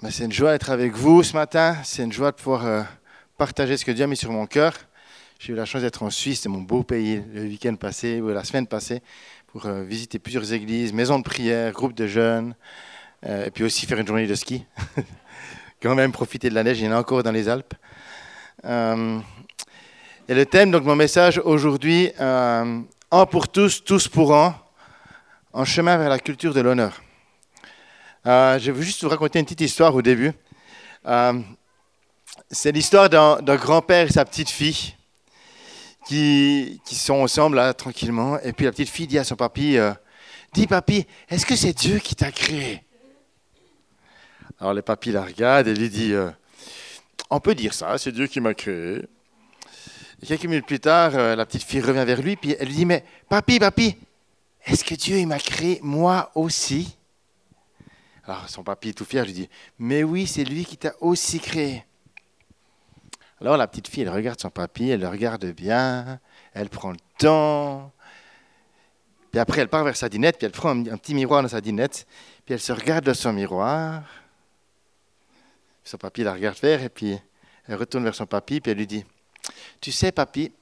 Ben, c'est une joie d'être avec vous ce matin. C'est une joie de pouvoir euh, partager ce que Dieu a mis sur mon cœur. J'ai eu la chance d'être en Suisse, c'est mon beau pays, le week-end passé ou la semaine passée, pour euh, visiter plusieurs églises, maisons de prière, groupes de jeunes, euh, et puis aussi faire une journée de ski. Quand même profiter de la neige, il y en a encore dans les Alpes. Et le thème donc mon message aujourd'hui, un pour tous, tous pour un, en chemin vers la culture de l'honneur. Euh, je veux juste vous raconter une petite histoire au début. Euh, c'est l'histoire d'un grand-père et sa petite fille qui, sont ensemble là tranquillement. Et puis la petite fille dit à son papy, euh, dis papy, est-ce que c'est Dieu qui t'a créé? Alors le papy la regarde et lui dit, on peut dire ça, c'est Dieu qui m'a créé. Quelques minutes plus tard, la petite fille revient vers lui, puis elle lui dit, mais papy, papy, est-ce que Dieu m'a créé moi aussi? Alors son papy tout fier lui dit, mais oui, c'est lui qui t'a aussi créé. Alors la petite fille, elle regarde son papy, elle le regarde bien, elle prend le temps. Puis après, elle part vers sa dinette, puis elle prend un, petit miroir dans sa dinette, puis elle se regarde dans son miroir. Son papy la regarde faire, et puis elle retourne vers son papy, puis elle lui dit, tu sais, papy,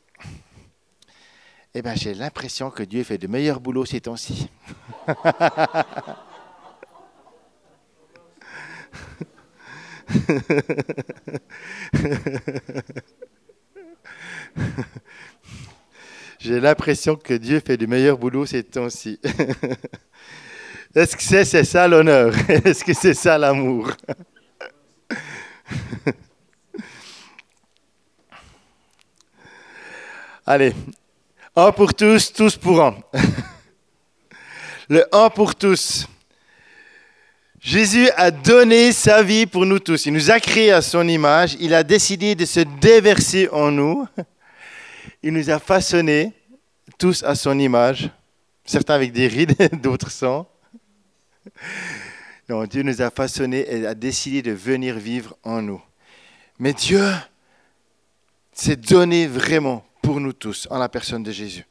eh ben, j'ai l'impression que Dieu fait de meilleurs boulots ces temps-ci. j'ai l'impression que Dieu fait de meilleurs boulots ces temps-ci. Est-ce que c'est ça l'honneur? Est-ce que c'est ça l'amour? Allez, un pour tous, tous pour un. Le un pour tous. Jésus a donné sa vie pour nous tous. Il nous a créés à son image. Il a décidé de se déverser en nous. Il nous a façonnés tous à son image. Certains avec des rides, d'autres sans. Non, Dieu nous a façonnés et a décidé de venir vivre en nous. Mais Dieu s'est donné vraiment pour nous tous en la personne de Jésus.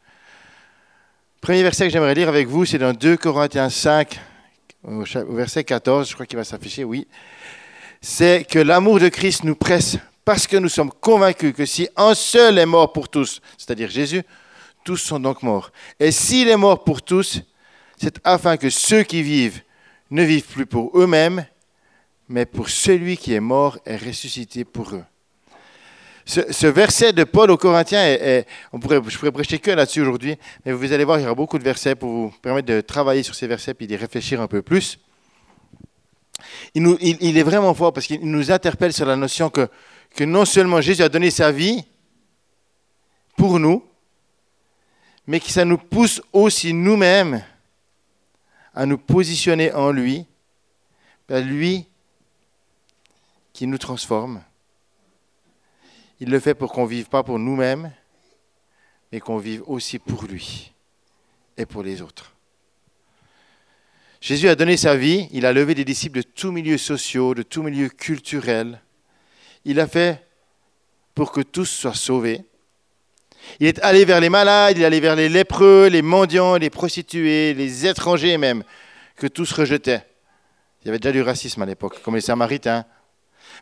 Premier verset que j'aimerais lire avec vous, c'est dans 2 Corinthiens 5, au verset 14, je crois qu'il va s'afficher, oui. C'est que l'amour de Christ nous presse parce que nous sommes convaincus que si un seul est mort pour tous, c'est-à-dire Jésus, tous sont donc morts. Et s'il est mort pour tous, c'est afin que ceux qui vivent ne vivent plus pour eux-mêmes, mais pour celui qui est mort et ressuscité pour eux. Ce, verset de Paul aux Corinthiens, est, est- je pourrais prêcher que là-dessus aujourd'hui, mais vous allez voir, il y aura beaucoup de versets pour vous permettre de travailler sur ces versets puis d'y réfléchir un peu plus. Il est vraiment fort parce qu'il nous interpelle sur la notion que, que non seulement Jésus a donné sa vie pour nous, mais que ça nous pousse aussi nous-mêmes à nous positionner en lui, à lui qui nous transforme. Il le fait pour qu'on vive pas pour nous-mêmes, mais qu'on vive aussi pour lui et pour les autres. Jésus a donné sa vie, il a levé des disciples de tous milieux sociaux, de tous milieux culturels. Il a fait pour que tous soient sauvés. Il est allé vers les malades, il est allé vers les lépreux, les mendiants, les prostituées, les étrangers même, que tous rejetaient. Il y avait déjà du racisme à l'époque, comme les Samaritains.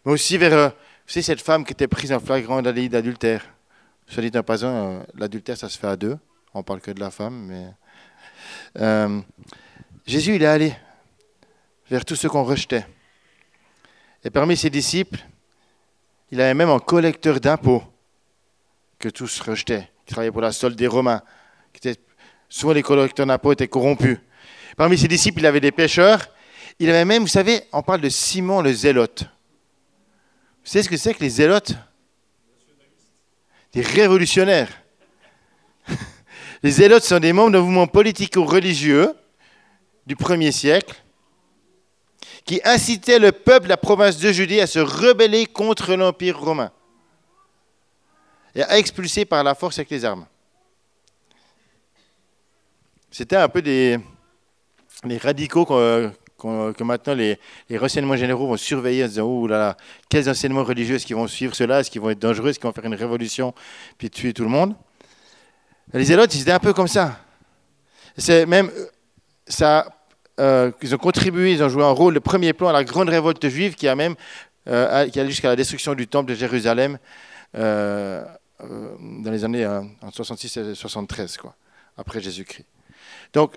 Mais aussi vers, savez, cette femme qui était prise en flagrant délit d'adultère. Soit dit en l'adultère, ça se fait à deux. On parle que de la femme, mais... Euh, Jésus, il est allé vers tous ceux qu'on rejetait. Et parmi ses disciples, il avait même un collecteur d'impôts que tous rejetaient, qui travaillait pour la solde des Romains. Souvent, les collecteurs d'impôts étaient corrompus. Parmi ses disciples, il avait des pêcheurs. Il avait même, vous savez, on parle de Simon le zélote. Vous savez ce que c'est que les zélotes? Des révolutionnaires. Les zélotes sont des membres d'un mouvement politico-religieux du premier siècle qui incitaient le peuple de la province de Judée à se rebeller contre l'Empire romain et à expulser par la force avec les armes. C'était un peu des, radicaux que maintenant les, les renseignements généraux vont surveiller en se disant Oh là là, quels enseignements religieux est-ce qu'ils vont suivre cela Est-ce qu'ils vont être dangereux Est-ce qu'ils vont faire une révolution puis tuer tout le monde Les zélotes, ils étaient un peu comme ça. C'est même, ça euh, ils ont contribué, ils ont joué un rôle de premier plan à la grande révolte juive qui a même euh, qui allait jusqu'à la destruction du temple de Jérusalem euh, euh, dans les années euh, en 66 et 73, quoi, après Jésus-Christ. Donc,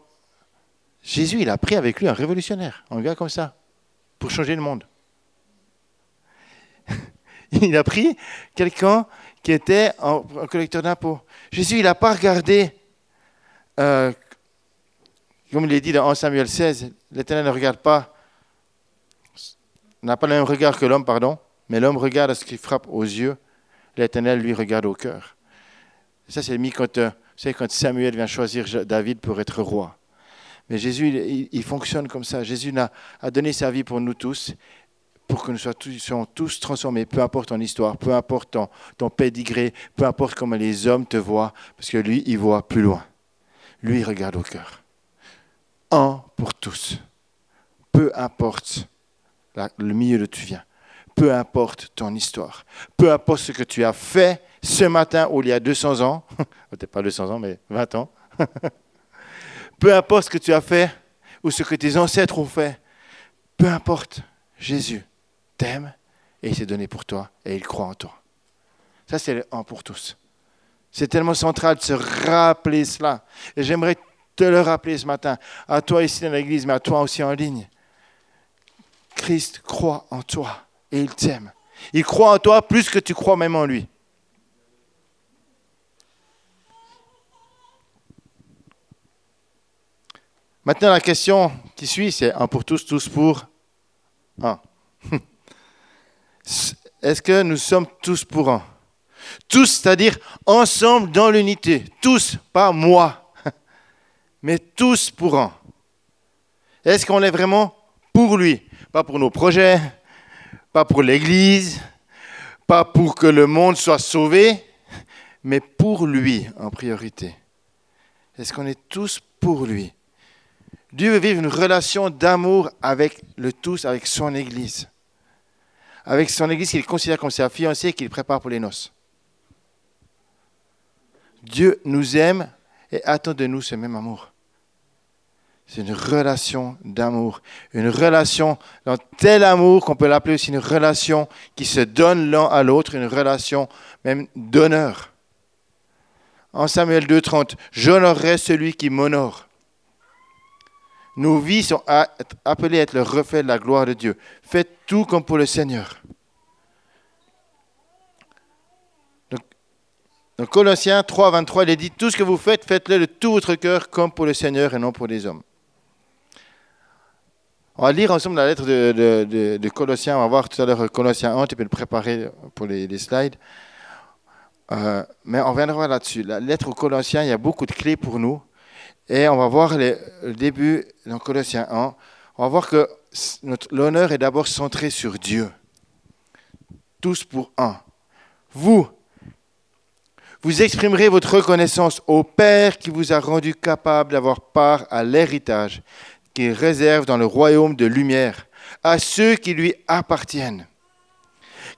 Jésus, il a pris avec lui un révolutionnaire, un gars comme ça, pour changer le monde. il a pris quelqu'un qui était un, collecteur d'impôts. Jésus, il n'a pas regardé, euh, comme il est dit dans 1 Samuel 16, l'Éternel ne regarde pas, n'a pas le même regard que l'homme, pardon, mais l'homme regarde à ce qui frappe aux yeux, l'Éternel lui regarde au cœur. Ça, c'est mis quand Samuel vient choisir David pour être roi. Mais Jésus, il, fonctionne comme ça. Jésus a, donné sa vie pour nous tous, pour que nous soyons tous, transformés, peu importe ton histoire, peu importe ton, ton pédigré, peu importe comment les hommes te voient, parce que lui, il voit plus loin. Lui, il regarde au cœur. Un pour tous. Peu importe le milieu d'où tu viens. Peu importe ton histoire. Peu importe ce que tu as fait ce matin ou il y a 200 ans. Peut-être pas 200 ans, mais 20 ans. Peu importe ce que tu as fait ou ce que tes ancêtres ont fait. Peu importe. Jésus t'aime et il s'est donné pour toi et il croit en toi. Ça, c'est le un pour tous. C'est tellement central de se rappeler cela. Et j'aimerais te le rappeler ce matin, à toi ici dans l'église, mais à toi aussi en ligne. Christ croit en toi et il t'aime. Il croit en toi plus que tu crois même en lui. Maintenant, la question qui suit, c'est un pour tous, tous pour un. Est-ce que nous sommes tous pour un? Tous, c'est-à-dire ensemble dans l'unité. Tous, pas moi, mais tous pour un. Est-ce qu'on est vraiment pour lui? Pas pour nos projets, pas pour l'Église, pas pour que le monde soit sauvé, mais pour lui en priorité. Est-ce qu'on est tous pour lui? Dieu veut vivre une relation d'amour avec le tous, avec son Église. Avec son Église qu'il considère comme sa fiancée et qu'il prépare pour les noces. Dieu nous aime et attend de nous ce même amour. C'est une relation d'amour. Une relation dans tel amour qu'on peut l'appeler aussi une relation qui se donne l'un à l'autre, une relation même d'honneur. En Samuel 2,30, j'honorerai celui qui m'honore. Nos vies sont appelées à être le reflet de la gloire de Dieu. Faites tout comme pour le Seigneur. Donc, Colossiens 3, 23, il est dit Tout ce que vous faites, faites-le de tout votre cœur comme pour le Seigneur et non pour les hommes. On va lire ensemble la lettre de, Colossiens. On va voir tout à l'heure Colossiens 1. Tu peux le préparer pour les, slides. Euh, mais on reviendra là-dessus. La lettre aux Colossiens, il y a beaucoup de clés pour nous. Et on va voir le début dans Colossiens 1. On va voir que l'honneur est d'abord centré sur Dieu. Tous pour un. Vous, vous exprimerez votre reconnaissance au Père qui vous a rendu capable d'avoir part à l'héritage qu'il réserve dans le royaume de lumière à ceux qui lui appartiennent.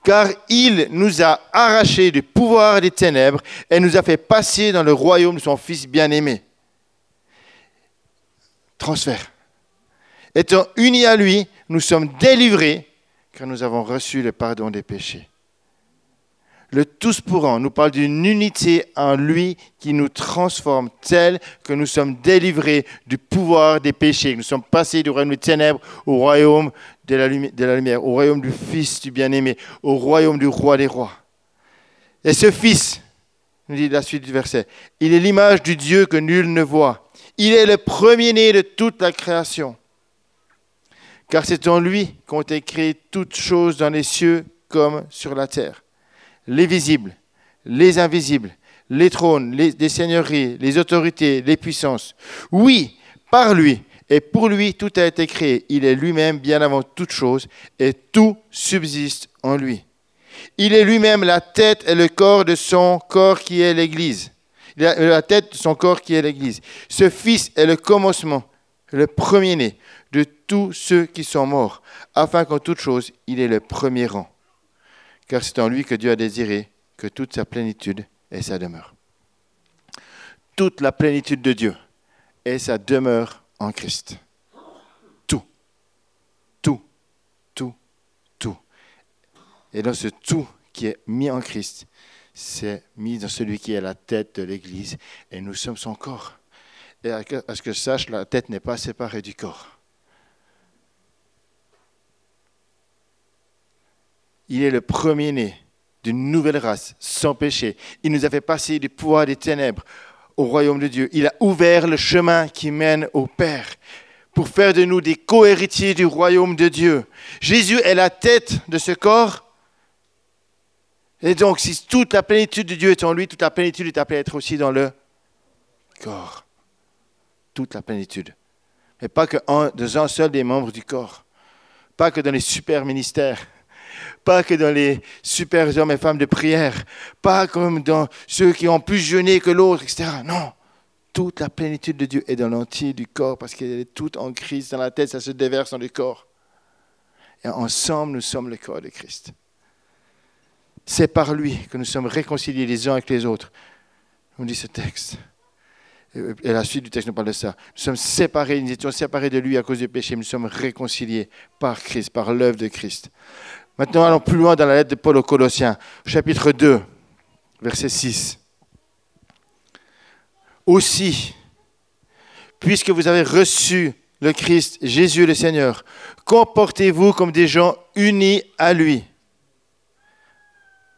Car il nous a arrachés du pouvoir des ténèbres et nous a fait passer dans le royaume de son Fils bien-aimé transfert. Étant unis à lui, nous sommes délivrés car nous avons reçu le pardon des péchés. Le tous pour un nous parle d'une unité en lui qui nous transforme tel que nous sommes délivrés du pouvoir des péchés. Nous sommes passés du royaume des ténèbres au royaume de la, de la lumière, au royaume du Fils du bien-aimé, au royaume du roi des rois. Et ce Fils, nous dit la suite du verset, il est l'image du Dieu que nul ne voit. Il est le premier-né de toute la création. Car c'est en lui qu'ont été créées toutes choses dans les cieux comme sur la terre. Les visibles, les invisibles, les trônes, les, seigneuries, les autorités, les puissances. Oui, par lui et pour lui tout a été créé. Il est lui-même bien avant toute chose et tout subsiste en lui. Il est lui-même la tête et le corps de son corps qui est l'Église la, la tête de son corps qui est l'Église. Ce Fils est le commencement, le premier-né de tous ceux qui sont morts, afin qu'en toute chose, il ait le premier rang. Car c'est en lui que Dieu a désiré que toute sa plénitude est sa demeure. Toute la plénitude de Dieu est sa demeure en Christ. Tout, tout, tout, tout. Et dans ce tout qui est mis en Christ, c'est mis dans celui qui est la tête de l'Église. Et nous sommes son corps. Et à ce que je sache, la tête n'est pas séparée du corps. Il est le premier-né d'une nouvelle race, sans péché. Il nous a fait passer du pouvoir des ténèbres au royaume de Dieu. Il a ouvert le chemin qui mène au Père pour faire de nous des co-héritiers du royaume de Dieu. Jésus est la tête de ce corps. Et donc, si toute la plénitude de Dieu est en lui, toute la plénitude est appelée à être aussi dans le corps. Toute la plénitude. Mais pas que dans un seul des membres du corps. Pas que dans les super ministères pas que dans les super hommes et femmes de prière, pas comme dans ceux qui ont plus jeûné que l'autre, etc. Non, toute la plénitude de Dieu est dans l'entier du corps parce qu'elle est toute en Christ, dans la tête, ça se déverse dans le corps. Et ensemble, nous sommes le corps de Christ. C'est par lui que nous sommes réconciliés les uns avec les autres. On dit ce texte. Et la suite du texte nous parle de ça. Nous sommes séparés, nous étions séparés de lui à cause du péché, mais nous sommes réconciliés par Christ, par l'œuvre de Christ. Maintenant, allons plus loin dans la lettre de Paul aux Colossiens, chapitre 2, verset 6. Aussi, puisque vous avez reçu le Christ, Jésus le Seigneur, comportez-vous comme des gens unis à lui.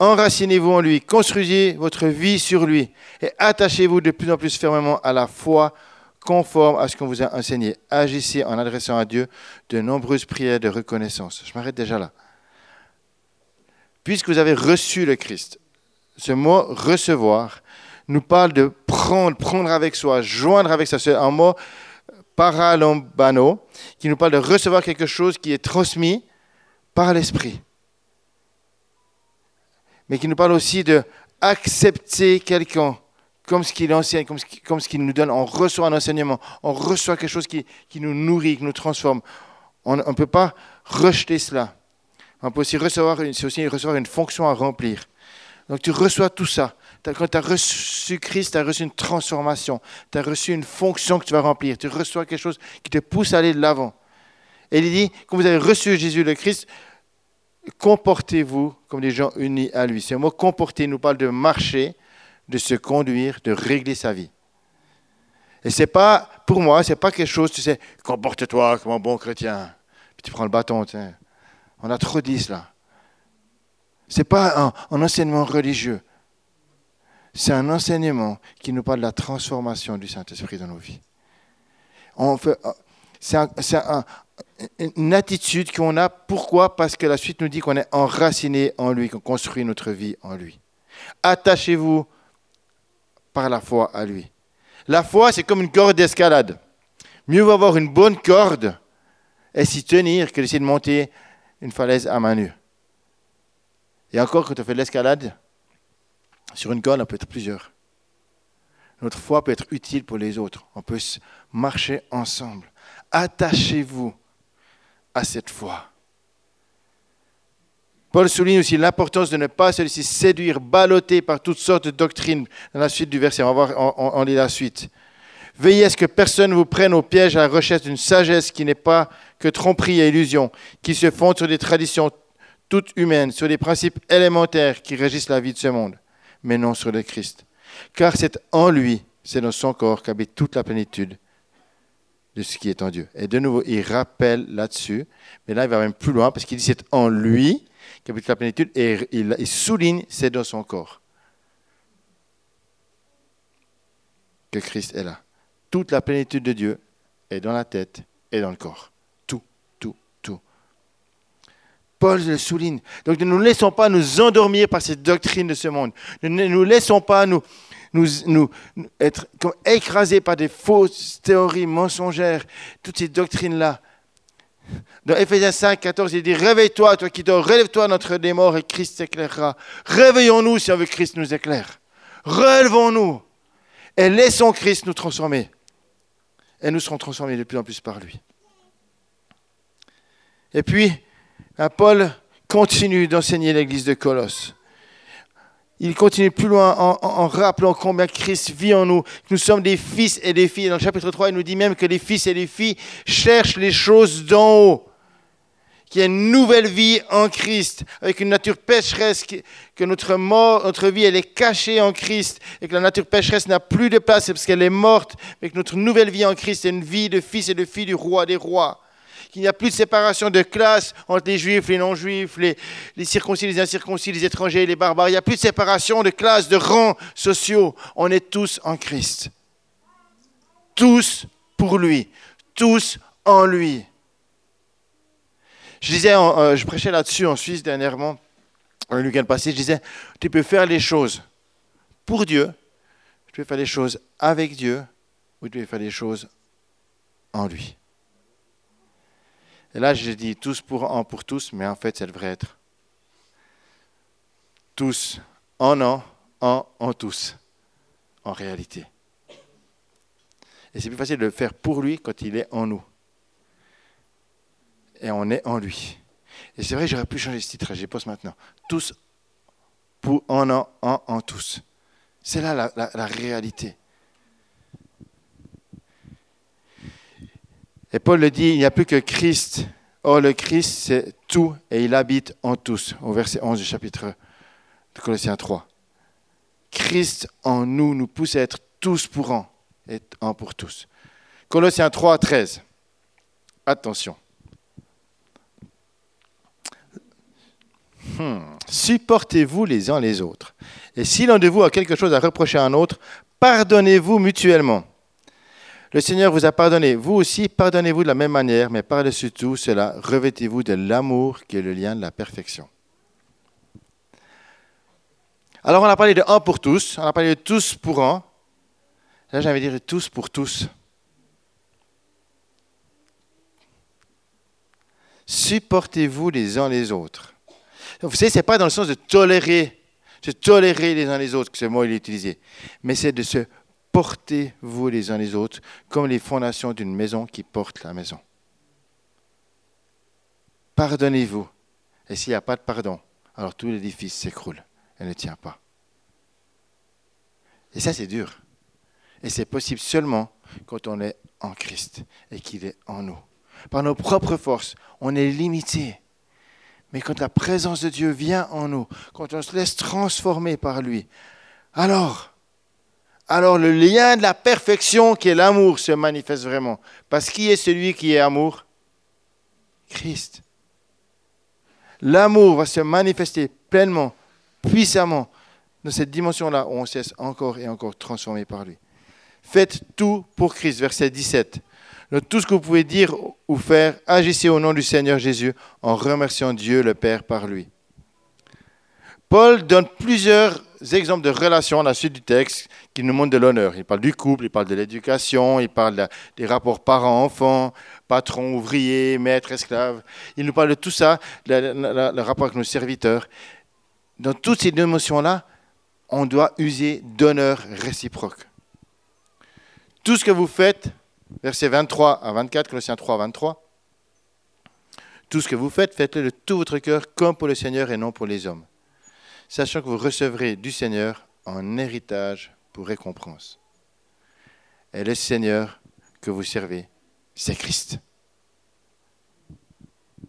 Enracinez-vous en lui, construisez votre vie sur lui et attachez-vous de plus en plus fermement à la foi conforme à ce qu'on vous a enseigné. Agissez en adressant à Dieu de nombreuses prières de reconnaissance. Je m'arrête déjà là puisque vous avez reçu le Christ. Ce mot recevoir nous parle de prendre, prendre avec soi, joindre avec soi. C'est un mot paralombano qui nous parle de recevoir quelque chose qui est transmis par l'esprit. Mais qui nous parle aussi de accepter quelqu'un comme ce qu'il enseigne, comme ce qu'il nous donne. On reçoit un enseignement, on reçoit quelque chose qui, nous nourrit, qui nous transforme. On ne peut pas rejeter cela. On peut aussi recevoir, c'est aussi recevoir une fonction à remplir. Donc tu reçois tout ça. Quand tu as reçu Christ, tu as reçu une transformation. Tu as reçu une fonction que tu vas remplir. Tu reçois quelque chose qui te pousse à aller de l'avant. Et il dit, quand vous avez reçu Jésus le Christ, comportez-vous comme des gens unis à lui. Ce mot comporter nous parle de marcher, de se conduire, de régler sa vie. Et c'est pas, pour moi, c'est pas quelque chose, tu sais, comporte-toi comme un bon chrétien. Puis tu prends le bâton, sais. On a trop dit cela. Ce n'est pas un, enseignement religieux. C'est un enseignement qui nous parle de la transformation du Saint-Esprit dans nos vies. c'est une attitude qu'on a. Pourquoi? Parce que la suite nous dit qu'on est enraciné en lui, qu'on construit notre vie en lui. Attachez-vous par la foi à lui. La foi, c'est comme une corde d'escalade. Mieux vaut avoir une bonne corde et s'y tenir que d'essayer de monter une falaise à main nue. Et encore, quand on fait de l'escalade, sur une corde, on peut être plusieurs. Notre foi peut être utile pour les autres. On peut marcher ensemble. Attachez-vous à cette foi. Paul souligne aussi l'importance de ne pas se laisser séduire, balloter par toutes sortes de doctrines. Dans la suite du verset, on va voir, on, on lit la suite. Veillez à ce que personne ne vous prenne au piège à la recherche d'une sagesse qui n'est pas que tromperie et illusion, qui se fondent sur des traditions toutes humaines, sur des principes élémentaires qui régissent la vie de ce monde, mais non sur le Christ. Car c'est en lui, c'est dans son corps qu'habite toute la plénitude de ce qui est en Dieu. Et de nouveau, il rappelle là-dessus, mais là, il va même plus loin, parce qu'il dit c'est en lui qu'habite la plénitude, et il, souligne c'est dans son corps que Christ est là. Toute la plénitude de Dieu est dans la tête et dans le corps. Paul le souligne. Donc ne nous laissons pas nous endormir par ces doctrines de ce monde. Ne nous laissons pas nous, nous, être comme écrasés par des fausses théories mensongères, toutes ces doctrines-là. Dans Ephésiens 5, 14, il dit Réveille-toi, toi qui dors, relève-toi notre des morts et Christ t'éclairera. Réveillons-nous si on veut que Christ nous éclaire. Relevons-nous et laissons Christ nous transformer. Et nous serons transformés de plus en plus par lui. Et puis, Paul continue d'enseigner l'église de Colosse. Il continue plus loin en, rappelant combien Christ vit en nous. Nous sommes des fils et des filles. Dans le chapitre 3, il nous dit même que les fils et les filles cherchent les choses d'en haut, qu'il y a une nouvelle vie en Christ, avec une nature pécheresse, que notre mort, notre vie, elle est cachée en Christ, et que la nature pécheresse n'a plus de place parce qu'elle est morte, mais que notre nouvelle vie en Christ est une vie de fils et de filles du roi des rois. Qu'il n'y a plus de séparation de classe entre les juifs, les non-juifs, les, les circoncis, les incirconcis, les étrangers, les barbares. Il n'y a plus de séparation de classes, de rangs sociaux. On est tous en Christ. Tous pour lui. Tous en lui. Je disais, euh, je prêchais là-dessus en Suisse dernièrement, le week-end passé, je disais, tu peux faire les choses pour Dieu, tu peux faire les choses avec Dieu, ou tu peux faire les choses en lui. Et là, je dis tous pour un pour tous, mais en fait, ça devrait être tous en un, en en tous, en réalité. Et c'est plus facile de le faire pour lui quand il est en nous et on est en lui. Et c'est vrai, j'aurais pu changer ce titre, j'y pense maintenant. Tous pour en en, en, en tous. C'est là la, réalité. Et Paul le dit, il n'y a plus que Christ. Or, le Christ, c'est tout et il habite en tous, au verset 11 du chapitre de Colossiens 3. Christ en nous nous pousse à être tous pour un et un pour tous. Colossiens 3, 13. Attention. Hmm. Supportez-vous les uns les autres. Et si l'un de vous a quelque chose à reprocher à un autre, pardonnez-vous mutuellement. Le Seigneur vous a pardonné. Vous aussi, pardonnez-vous de la même manière, mais par-dessus tout cela, revêtez-vous de l'amour qui est le lien de la perfection. Alors, on a parlé de un pour tous, on a parlé de tous pour un. Là, de dire tous pour tous. Supportez-vous les uns les autres. Vous savez, ce n'est pas dans le sens de tolérer, de tolérer les uns les autres que ce mot est utilisé, mais c'est de se porter vous les uns les autres comme les fondations d'une maison qui porte la maison. Pardonnez-vous. Et s'il n'y a pas de pardon, alors tout l'édifice s'écroule et ne tient pas. Et ça, c'est dur. Et c'est possible seulement quand on est en Christ et qu'il est en nous. Par nos propres forces, on est limité. Mais quand la présence de Dieu vient en nous, quand on se laisse transformer par lui, alors, alors le lien de la perfection qui est l'amour se manifeste vraiment. Parce qui est celui qui est amour? Christ. L'amour va se manifester pleinement, puissamment, dans cette dimension-là où on cesse encore et encore transformé par lui. Faites tout pour Christ, verset 17 tout ce que vous pouvez dire ou faire, agissez au nom du Seigneur Jésus en remerciant Dieu le Père par lui. Paul donne plusieurs exemples de relations à la suite du texte qui nous montrent de l'honneur. Il parle du couple, il parle de l'éducation, il parle des rapports parents-enfants, patron, ouvrier, maître, esclave. Il nous parle de tout ça, le, rapport avec nos serviteurs. Dans toutes ces émotions-là, on doit user d'honneur réciproque. Tout ce que vous faites, versets 23 à 24, Colossiens 3 à 23. Tout ce que vous faites, faites-le de tout votre cœur comme pour le Seigneur et non pour les hommes, sachant que vous recevrez du Seigneur en héritage pour récompense. Et le Seigneur que vous servez, c'est Christ.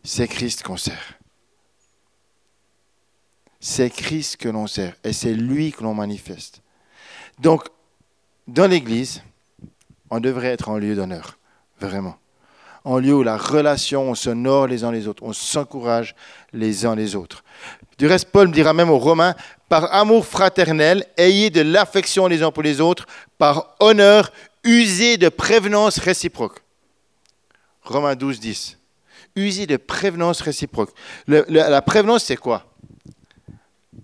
C'est Christ qu'on sert. C'est Christ que l'on sert et c'est lui que l'on manifeste. Donc, dans l'Église, on devrait être en lieu d'honneur, vraiment. En lieu où la relation, on s'honore les uns les autres, on s'encourage les uns les autres. Du reste, Paul me dira même aux Romains, par amour fraternel, ayez de l'affection les uns pour les autres, par honneur, usez de prévenance réciproque. Romains 12, 10. Usez de prévenance réciproque. la prévenance, c'est quoi?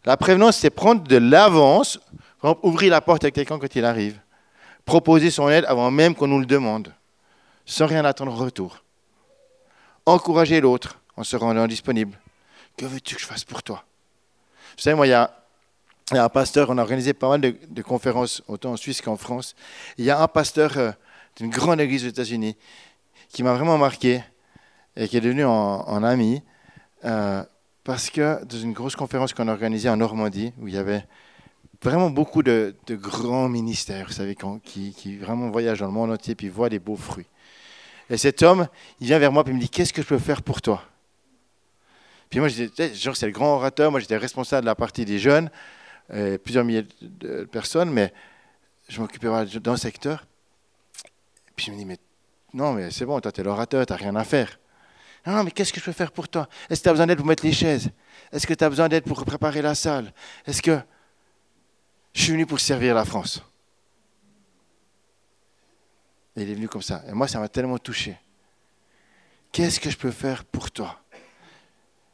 La prévenance, c'est prendre de l'avance, ouvrir la porte à quelqu'un quand il arrive proposer son aide avant même qu'on nous le demande, sans rien attendre en retour. Encourager l'autre en se rendant disponible. Que veux-tu que je fasse pour toi? Vous savez, moi, il y a, un pasteur, on a organisé pas mal de, conférences, autant en Suisse qu'en France. Il y a un pasteur euh, d'une grande église aux États-Unis qui m'a vraiment marqué et qui est devenu un, ami. Euh, parce que dans une grosse conférence qu'on a organisée en Normandie, où il y avait vraiment beaucoup de, grands ministères, vous savez, qui, qui, vraiment voyagent dans le monde entier puis voient des beaux fruits. Et cet homme, il vient vers moi et me dit Qu'est-ce que je peux faire pour toi? Puis moi, j'étais, genre, c'est le grand orateur. Moi, j'étais responsable de la partie des jeunes, euh, plusieurs milliers de personnes, mais je m'occupais d'un secteur. Puis je me dis, mais non, mais c'est bon, toi, tu es l'orateur, tu n'as rien à faire. Non, mais qu'est-ce que je peux faire pour toi? Est-ce que tu as besoin d'aide pour mettre les chaises? Est-ce que tu as besoin d'aide pour préparer la salle? Est-ce que je suis venu pour servir la France? Et il est venu comme ça. Et moi, ça m'a tellement touché. Qu'est-ce que je peux faire pour toi?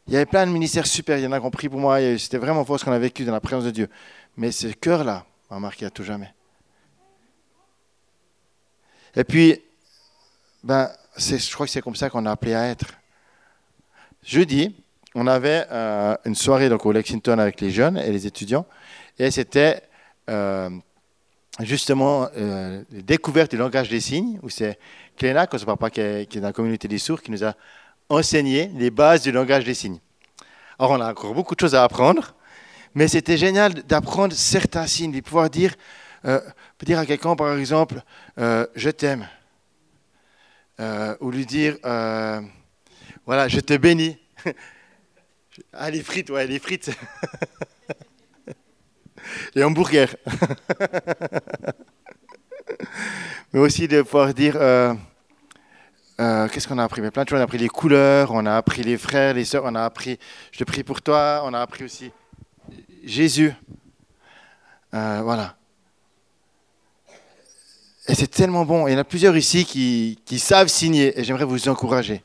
Il y avait plein de ministères super, il y en a compris pour moi. C'était vraiment fort ce qu'on a vécu dans la présence de Dieu. Mais ce cœur-là m'a marqué à tout jamais. Et puis, ben, je crois que c'est comme ça qu'on a appelé à être. Jeudi, on avait euh, une soirée donc, au Lexington avec les jeunes et les étudiants, et c'était euh, justement euh, la découverte du langage des signes, où c'est Cléna, son papa qui est, qui est dans la communauté des sourds, qui nous a enseigné les bases du langage des signes. Alors on a encore beaucoup de choses à apprendre, mais c'était génial d'apprendre certains signes, de pouvoir dire, dire à quelqu'un par exemple, je t'aime. Euh, ou lui dire euh, voilà, je te bénis. ah, les frites, ouais, les frites. les hamburgers. Mais aussi de pouvoir dire euh, qu'est-ce qu'on a appris? Mais plein de choses. On a appris les couleurs, on a appris les frères, les sœurs, on a appris je te prie pour toi, on a appris aussi Jésus. voilà. Et c'est tellement bon. Il y en a plusieurs ici qui, savent signer et j'aimerais vous encourager.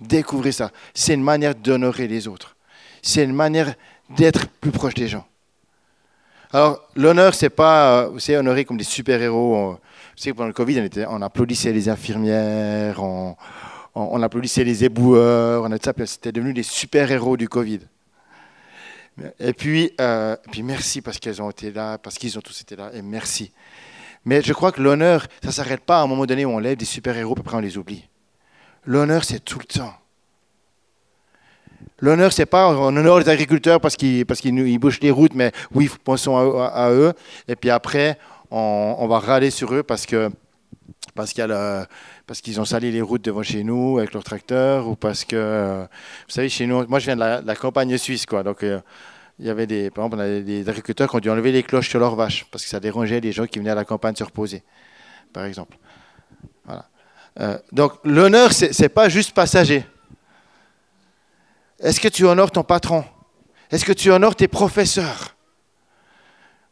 Découvrez ça. C'est une manière d'honorer les autres. C'est une manière d'être plus proche des gens. Alors, l'honneur, c'est pas, c'est euh, honorer comme des super-héros. Vous savez, pendant le Covid, on, applaudissait les infirmières, on, applaudissait les éboueurs, on c'était devenu des super-héros du Covid. Et puis, euh, puis merci parce qu'elles ont été là, parce qu'ils ont tous été là, et merci. Mais je crois que l'honneur, ça ne s'arrête pas à un moment donné où on lève des super-héros, puis après on les oublie. L'honneur, c'est tout le temps. L'honneur, c'est pas on honore les agriculteurs parce qu'ils parce qu'ils bouchent les routes, mais oui, pensons à, eux. Et puis après, on, va râler sur eux parce que parce qu'ils ont sali les routes devant chez nous avec leurs tracteurs ou parce que vous savez chez nous, moi je viens de la, campagne suisse quoi, donc euh, il y avait des, par exemple, on a des agriculteurs qui ont dû enlever les cloches sur leurs vaches parce que ça dérangeait les gens qui venaient à la campagne se reposer, par exemple. Voilà. Euh, donc l'honneur, ce n'est pas juste passager. Est-ce que tu honores ton patron? Est-ce que tu honores tes professeurs?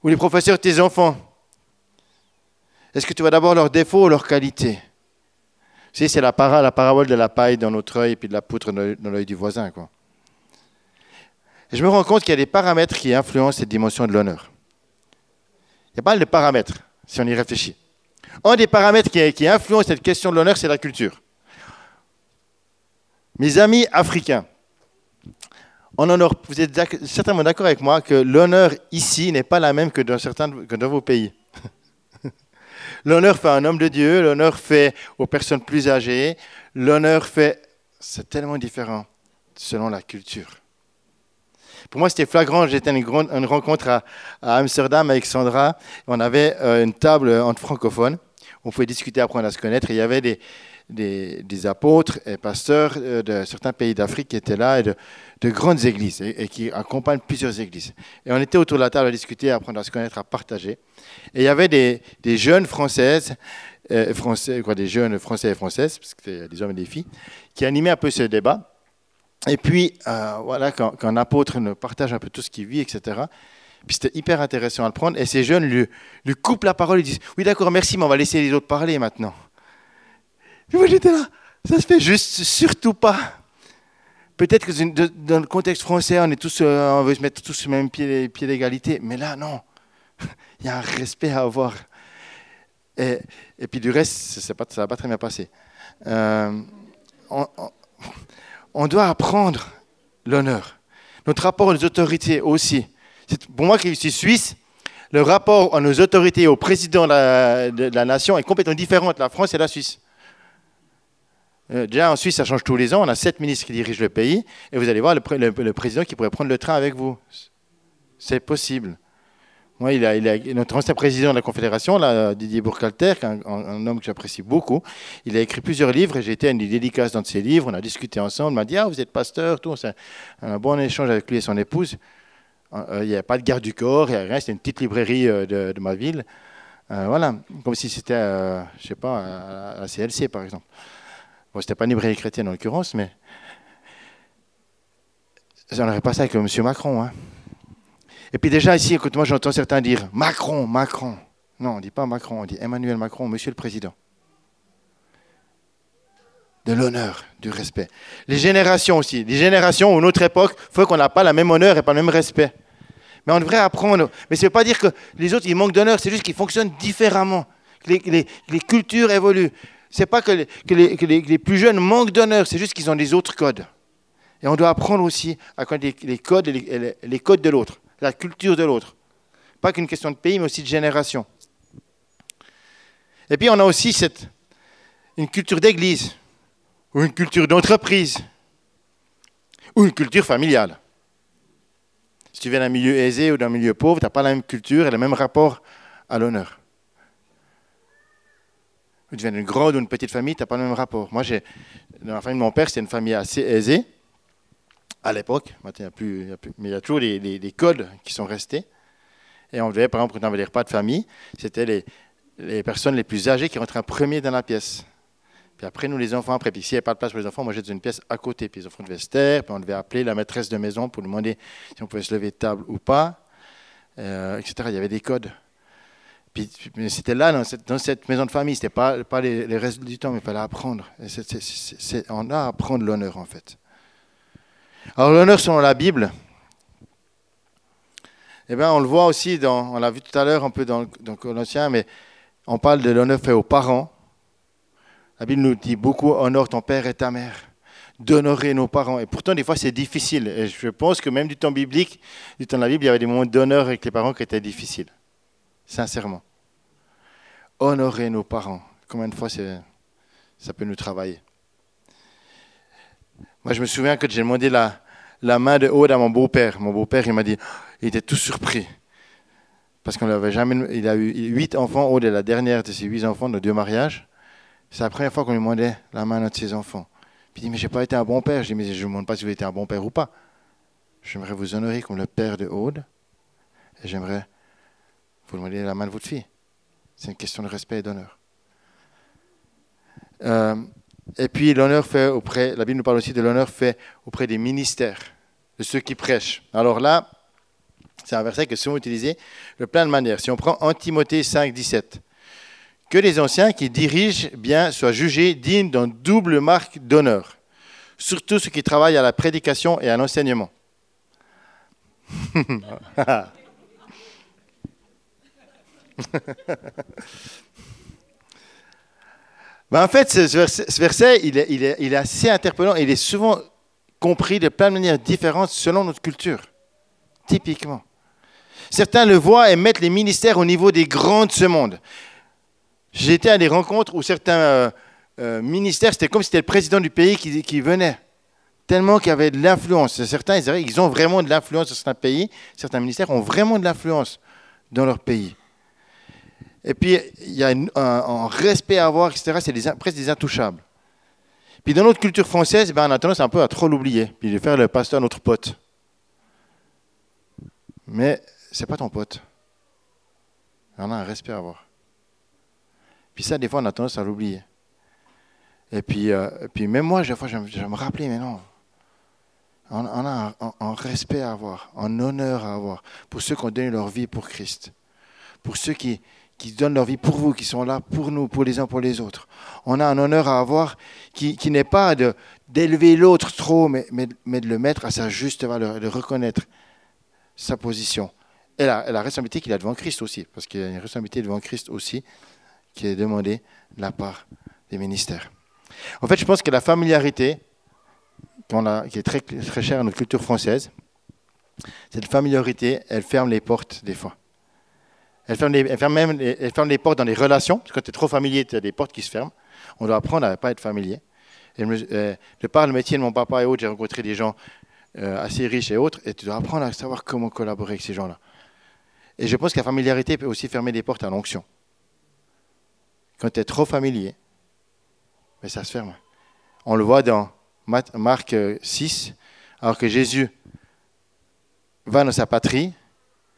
Ou les professeurs de tes enfants? Est-ce que tu vois d'abord leurs défauts ou leurs qualités? Tu c'est la, parabole de la paille dans notre œil et puis de la poutre dans l'œil du voisin. Quoi. Je me rends compte qu'il y a des paramètres qui influencent cette dimension de l'honneur. Il y a pas mal de paramètres, si on y réfléchit. Un des paramètres qui, influence cette question de l'honneur, c'est la culture. Mes amis africains, vous êtes certainement d'accord avec moi que l'honneur ici n'est pas la même que dans certains que dans vos pays. L'honneur fait un homme de Dieu, l'honneur fait aux personnes plus âgées, l'honneur fait... C'est tellement différent selon la culture. Pour moi, c'était flagrant. J'étais à une, rencontre à, Amsterdam avec Sandra. On avait euh, une table entre francophones. On pouvait discuter, apprendre à se connaître. il y avait des, des, apôtres et pasteurs euh, de certains pays d'Afrique qui étaient là, et de, grandes églises, et, qui accompagnent plusieurs églises. Et on était autour de la table à discuter, à apprendre à se connaître, à partager. Et il y avait des, jeunes françaises, euh, français, des jeunes français et françaises, parce que c'était des hommes et des filles, qui animaient un peu ce débat. Et puis, euh, voilà, quand, un apôtre nous partage un peu tout ce qu'il vit, etc., puis c'était hyper intéressant à le prendre. Et ces jeunes lui, lui coupent la parole, ils disent Oui, d'accord, merci, mais on va laisser les autres parler maintenant. Et moi, j'étais là, ça se fait juste surtout pas. Peut-être que dans le contexte français, on, est tous, euh, on veut se mettre tous sur le même pied, pied d'égalité, mais là, non. Il y a un respect à avoir. Et, et puis du reste, ça ne va pas très bien passer. Euh, on, doit apprendre l'honneur. Notre rapport aux autorités aussi. Pour moi qui suis suisse, le rapport nos autorités, au président de la, nation est complètement différent entre la France et la Suisse. Euh, déjà en Suisse, ça change tous les ans. On a sept ministres qui dirigent le pays. Et vous allez voir le, président qui pourrait prendre le train avec vous. C'est possible. Moi, notre ancien président de la Confédération, là, Didier Bourcalter, un, homme que j'apprécie beaucoup, il a écrit plusieurs livres et j'ai été à une dédicace dans de ses livres. On a discuté ensemble. Il m'a dit Ah, vous êtes pasteur, tout. C'est un bon échange avec lui et son épouse. Euh, il n'y a pas de garde du corps, il n'y a rien. C'était une petite librairie euh, de, ma ville. Euh, voilà, comme si c'était, euh, je sais pas, à la CLC par exemple. Bon, c'était pas une librairie chrétienne en l'occurrence, mais on n'aurait pas ça avec M. Macron. Hein. Et puis déjà ici, écoute, moi j'entends certains dire Macron, Macron. Non, on ne dit pas Macron, on dit Emmanuel Macron, Monsieur le Président. De l'honneur, du respect. Les générations aussi. Les générations, ou notre époque, faut qu'on n'a pas la même honneur et pas le même respect. Mais on devrait apprendre. Mais ce ne veut pas dire que les autres, ils manquent d'honneur, c'est juste qu'ils fonctionnent différemment. Les cultures évoluent. N'est pas que, les, plus jeunes manquent d'honneur, c'est juste qu'ils ont des autres codes. Et on doit apprendre aussi à connaître les, codes, les codes de l'autre, la culture de l'autre. Pas qu'une question de pays, mais aussi de génération. Et puis on a aussi cette, une culture d'église, ou une culture d'entreprise, ou une culture familiale. Si tu viens d'un milieu aisé ou d'un milieu pauvre, tu n'as pas la même culture et le même rapport à l'honneur. Tu viens d'une grande ou d'une petite famille, tu n'as pas le même rapport. Moi, j'ai, dans la famille de mon père, c'était une famille assez aisée à l'époque. Maintenant, n'y a, plus, mais il y a toujours des, des, des, codes qui sont restés. Et on devait, par exemple, avait des repas de famille, c'était les, les personnes les plus âgées qui rentraient en premier dans la pièce. Puis après, nous, les enfants, après, puis s'il n'y avait pas de place pour les enfants, moi, j'étais dans une pièce à côté. Puis les enfants devaient se taire, puis on devait appeler la maîtresse de maison pour demander si on pouvait se lever de table ou pas, euh, etc. Il y avait des codes. Puis, c'était là, dans cette, maison de famille, ce n'était pas, pas les, restes du temps, mais il fallait apprendre. On a à apprendre l'honneur, en fait. Alors, l'honneur, selon la Bible, eh bien, on le voit aussi, dans, on l'a vu tout à l'heure un peu dans, dans Colossiens, mais on parle de l'honneur fait aux parents. La Bible nous dit beaucoup honore ton père et ta mère, d'honorer nos parents. Et pourtant, des fois, c'est difficile. Et je pense que même du temps biblique, du temps de la Bible, il y avait des moments d'honneur avec les parents qui étaient difficiles. Sincèrement. Honorer nos parents. Combien de fois ça peut nous travailler? Moi, je me souviens que j'ai demandé la, la main de Aude à mon beau-père. Mon beau-père, il m'a dit, il était tout surpris. Parce qu'on l'avait jamais. Il a eu huit enfants. Aude est la dernière de ses huit enfants de deux mariages. C'est la première fois qu'on lui demandait la main de ses enfants. Puis il dit, mais je n'ai pas été un bon père. Je dis, mais je ne vous demande pas si vous avez été un bon père ou pas. J'aimerais vous honorer comme le père de Aude. Et j'aimerais vous demander la main de votre fille. C'est une question de respect et d'honneur. Euh, et puis l'honneur fait auprès, la Bible nous parle aussi de l'honneur fait auprès des ministères, de ceux qui prêchent. Alors là, c'est un verset que souvent utilisé de plein de manières. Si on prend Timothée 5, 17, que les anciens qui dirigent bien soient jugés dignes d'une double marque d'honneur, surtout ceux qui travaillent à la prédication et à l'enseignement. ben en fait, ce verset, il, est, assez interpellant. Il est souvent compris de plein de manières différentes selon notre culture, typiquement. Certains le voient et mettent les ministères au niveau des grands de ce monde. Été à des rencontres où certains euh, euh, ministères, c'était comme si c'était le président du pays qui, qui venait. Tellement qu'il y avait de l'influence. Certains, ils ont vraiment de l'influence dans certains pays. Certains ministères ont vraiment de l'influence dans leur pays. Et puis, il y a un, respect à avoir, etc. C'est presque des intouchables. Puis dans notre culture française, ben, on a tendance un peu à trop l'oublier. Puis de faire le pasteur notre pote. Mais c'est pas ton pote. On a un respect à avoir. Puis ça, des fois, on a tendance à l'oublier. Et puis, euh, puis même moi, des fois, je, me rappelais, mais non. On, a un, respect à avoir, un honneur à avoir pour ceux qui ont donné leur vie pour Christ. Pour ceux qui, qui donnent leur vie pour vous, qui sont là pour nous, pour les uns, pour les autres. On a un honneur à avoir qui, n'est pas d'élever l'autre trop, mais, de le mettre à sa juste valeur, de reconnaître sa position. Et la, la responsabilité qu'il a devant Christ aussi, parce qu'il y a une responsabilité devant Christ aussi qui est demandée de la part des ministères. En fait, je pense que la familiarité, qui est très, très chère à notre culture française, cette familiarité, elle ferme les portes des fois. Elle ferme, les, même elle ferme les portes dans les relations, quand tu es trop familier, tu as des portes qui se ferment. On doit apprendre à ne pas être familier. Et euh, de métier de mon papa et autres, j'ai rencontré des gens euh, assez riches et autres, et tu dois apprendre à savoir comment collaborer avec ces gens-là. Et je pense que la familiarité peut aussi fermer des portes à l'onction. Quand tu es trop familier, mais ça se ferme. On le voit dans Marc 6, euh, alors que Jésus va dans sa patrie,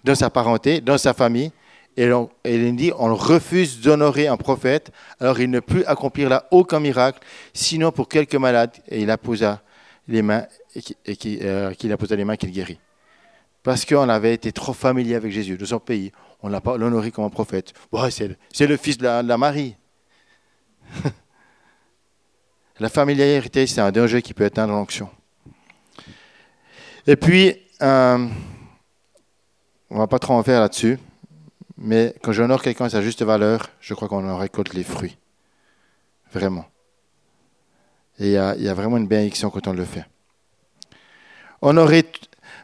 dans sa parenté, dans sa famille, et, il dit on refuse d'honorer un prophète, alors il ne peut accomplir là aucun miracle, sinon pour quelques malades, et il apposa les mains, et euh, qu'il les mains qu'il guérit. Parce qu'on avait été trop familier avec Jésus de son pays, on l'a pas honoré comme un prophète. c'est le fils de la Marie. La familiarité, c'est un danger qui peut atteindre l'onction. Et puis, euh, on ne va pas trop en faire là-dessus, mais quand j'honore quelqu'un à sa juste valeur, je crois qu'on en récolte les fruits. Vraiment. Et il y, a vraiment une bénédiction quand on le fait. Honorer,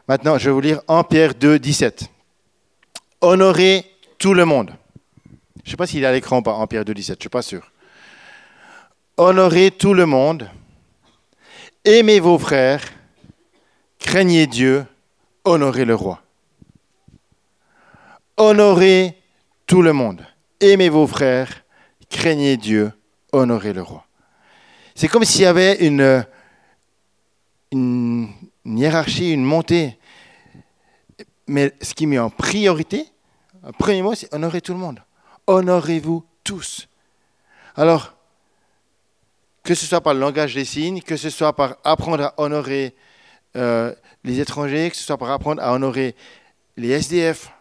maintenant, je vais vous lire 1 Pierre 2, 17. Honorer tout le monde. Je ne sais pas s'il est à l'écran ou pas, 1 Pierre 2, 17, je ne suis pas sûr honorez tout le monde, aimez vos frères, craignez Dieu, honorez le roi. Honorez tout le monde, aimez vos frères, craignez Dieu, honorez le roi. C'est comme s'il y avait une, hiérarchie, une montée. Mais ce qui met en priorité, le premier mot, c'est honorer tout le monde. Honorez-vous tous. Alors, que ce soit par le langage des signes, que ce soit par apprendre à honorer euh, les étrangers, que ce soit par apprendre à honorer les SDF,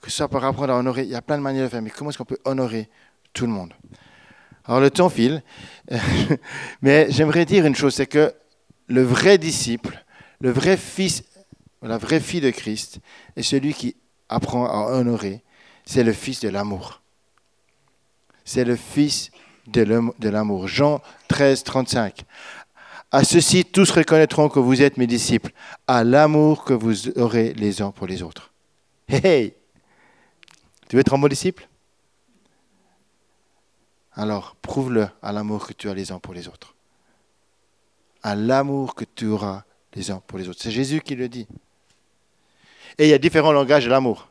que ce soit par apprendre à honorer, il y a plein de manières de faire, mais comment est-ce qu'on peut honorer tout le monde? Alors le temps file, mais j'aimerais dire une chose, c'est que le vrai disciple, le vrai fils, la vraie fille de Christ, est celui qui apprend à honorer, c'est le fils de l'amour. C'est le fils de l'amour. Jean 13, 35. À ceci, tous reconnaîtront que vous êtes mes disciples, à l'amour que vous aurez les uns pour les autres. Hey, Tu veux être un bon disciple? Alors, prouve-le à l'amour que tu as les uns pour les autres. À l'amour que tu auras les uns pour les autres. C'est Jésus qui le dit. Et il y a différents langages de l'amour.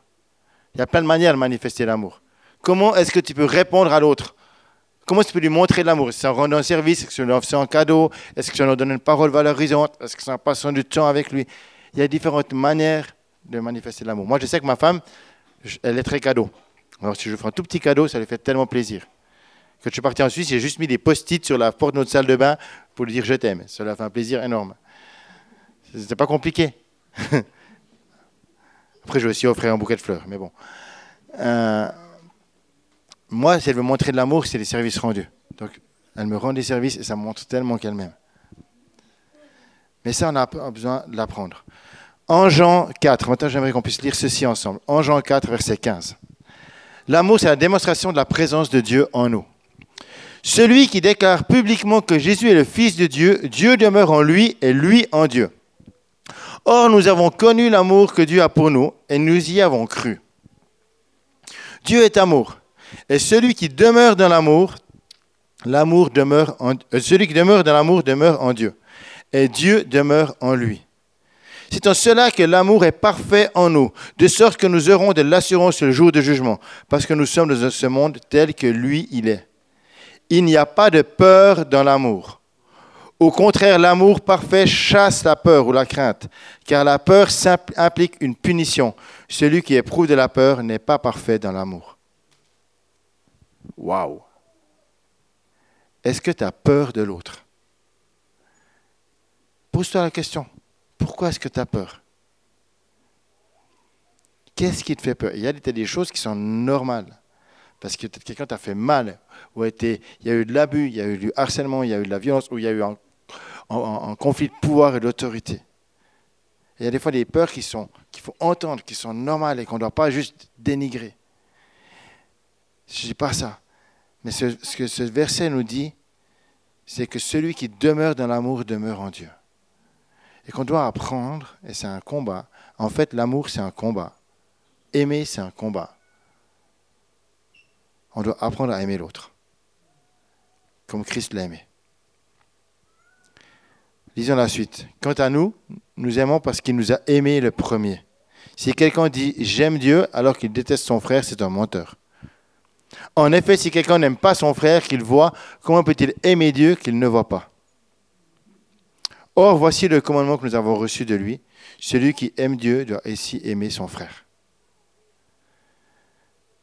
Il y a plein de manières de manifester l'amour. Comment est-ce que tu peux répondre à l'autre? Comment tu peux lui montrer l'amour? Est-ce que c'est en rendant un service? Est-ce que c'est en faisant un cadeau? Est-ce que c'est en donnant une parole valorisante? Est-ce que c'est en passant du temps avec lui? Il y a différentes manières de manifester l'amour. Moi, je sais que ma femme, elle est très cadeau. Alors, si je fais un tout petit cadeau, ça lui fait tellement plaisir. Quand je suis parti en Suisse, j'ai juste mis des post-it sur la porte de notre salle de bain pour lui dire je t'aime. Cela fait un plaisir énorme. C'était pas compliqué. Après, je vais aussi offrir un bouquet de fleurs, mais bon. Euh, moi, si elle veut montrer de l'amour, c'est les services rendus. Donc, elle me rend des services et ça montre tellement qu'elle m'aime. Mais ça, on a besoin de l'apprendre. En Jean 4, maintenant j'aimerais qu'on puisse lire ceci ensemble. En Jean 4, verset 15. L'amour, c'est la démonstration de la présence de Dieu en nous. Celui qui déclare publiquement que Jésus est le Fils de Dieu, Dieu demeure en lui et lui en Dieu. Or, nous avons connu l'amour que Dieu a pour nous et nous y avons cru. Dieu est amour. Et celui qui demeure dans l'amour, l'amour demeure euh, celui qui demeure dans l'amour demeure en Dieu. Et Dieu demeure en lui. C'est en cela que l'amour est parfait en nous, de sorte que nous aurons de l'assurance le jour du jugement, parce que nous sommes dans ce monde tel que lui, il est. Il n'y a pas de peur dans l'amour. Au contraire, l'amour parfait chasse la peur ou la crainte, car la peur implique une punition. Celui qui éprouve de la peur n'est pas parfait dans l'amour. Waouh! Est-ce que tu as peur de l'autre? Pose-toi la question. Pourquoi est-ce que tu as peur? Qu'est-ce qui te fait peur? Il y a des choses qui sont normales. Parce que quelqu'un t'a fait mal, ou il y a eu de l'abus, il y a eu du harcèlement, il y a eu de la violence, ou il y a eu un, conflit de pouvoir et d'autorité. Il y a des fois des peurs qui sont qu'il faut entendre, qui sont normales et qu'on ne doit pas juste dénigrer. Je ne dis pas ça. Mais ce, que ce verset nous dit, c'est que celui qui demeure dans l'amour demeure en Dieu. Et qu'on doit apprendre, et c'est un combat. En fait, l'amour, c'est un combat. Aimer, c'est un combat. On doit apprendre à aimer l'autre, comme Christ l'a aimé. Lisons la suite. Quant à nous, nous aimons parce qu'il nous a aimés le premier. Si quelqu'un dit j'aime Dieu alors qu'il déteste son frère, c'est un menteur. En effet, si quelqu'un n'aime pas son frère qu'il voit, comment peut-il aimer Dieu qu'il ne voit pas? Or, voici le commandement que nous avons reçu de lui. Celui qui aime Dieu doit aussi aimer son frère.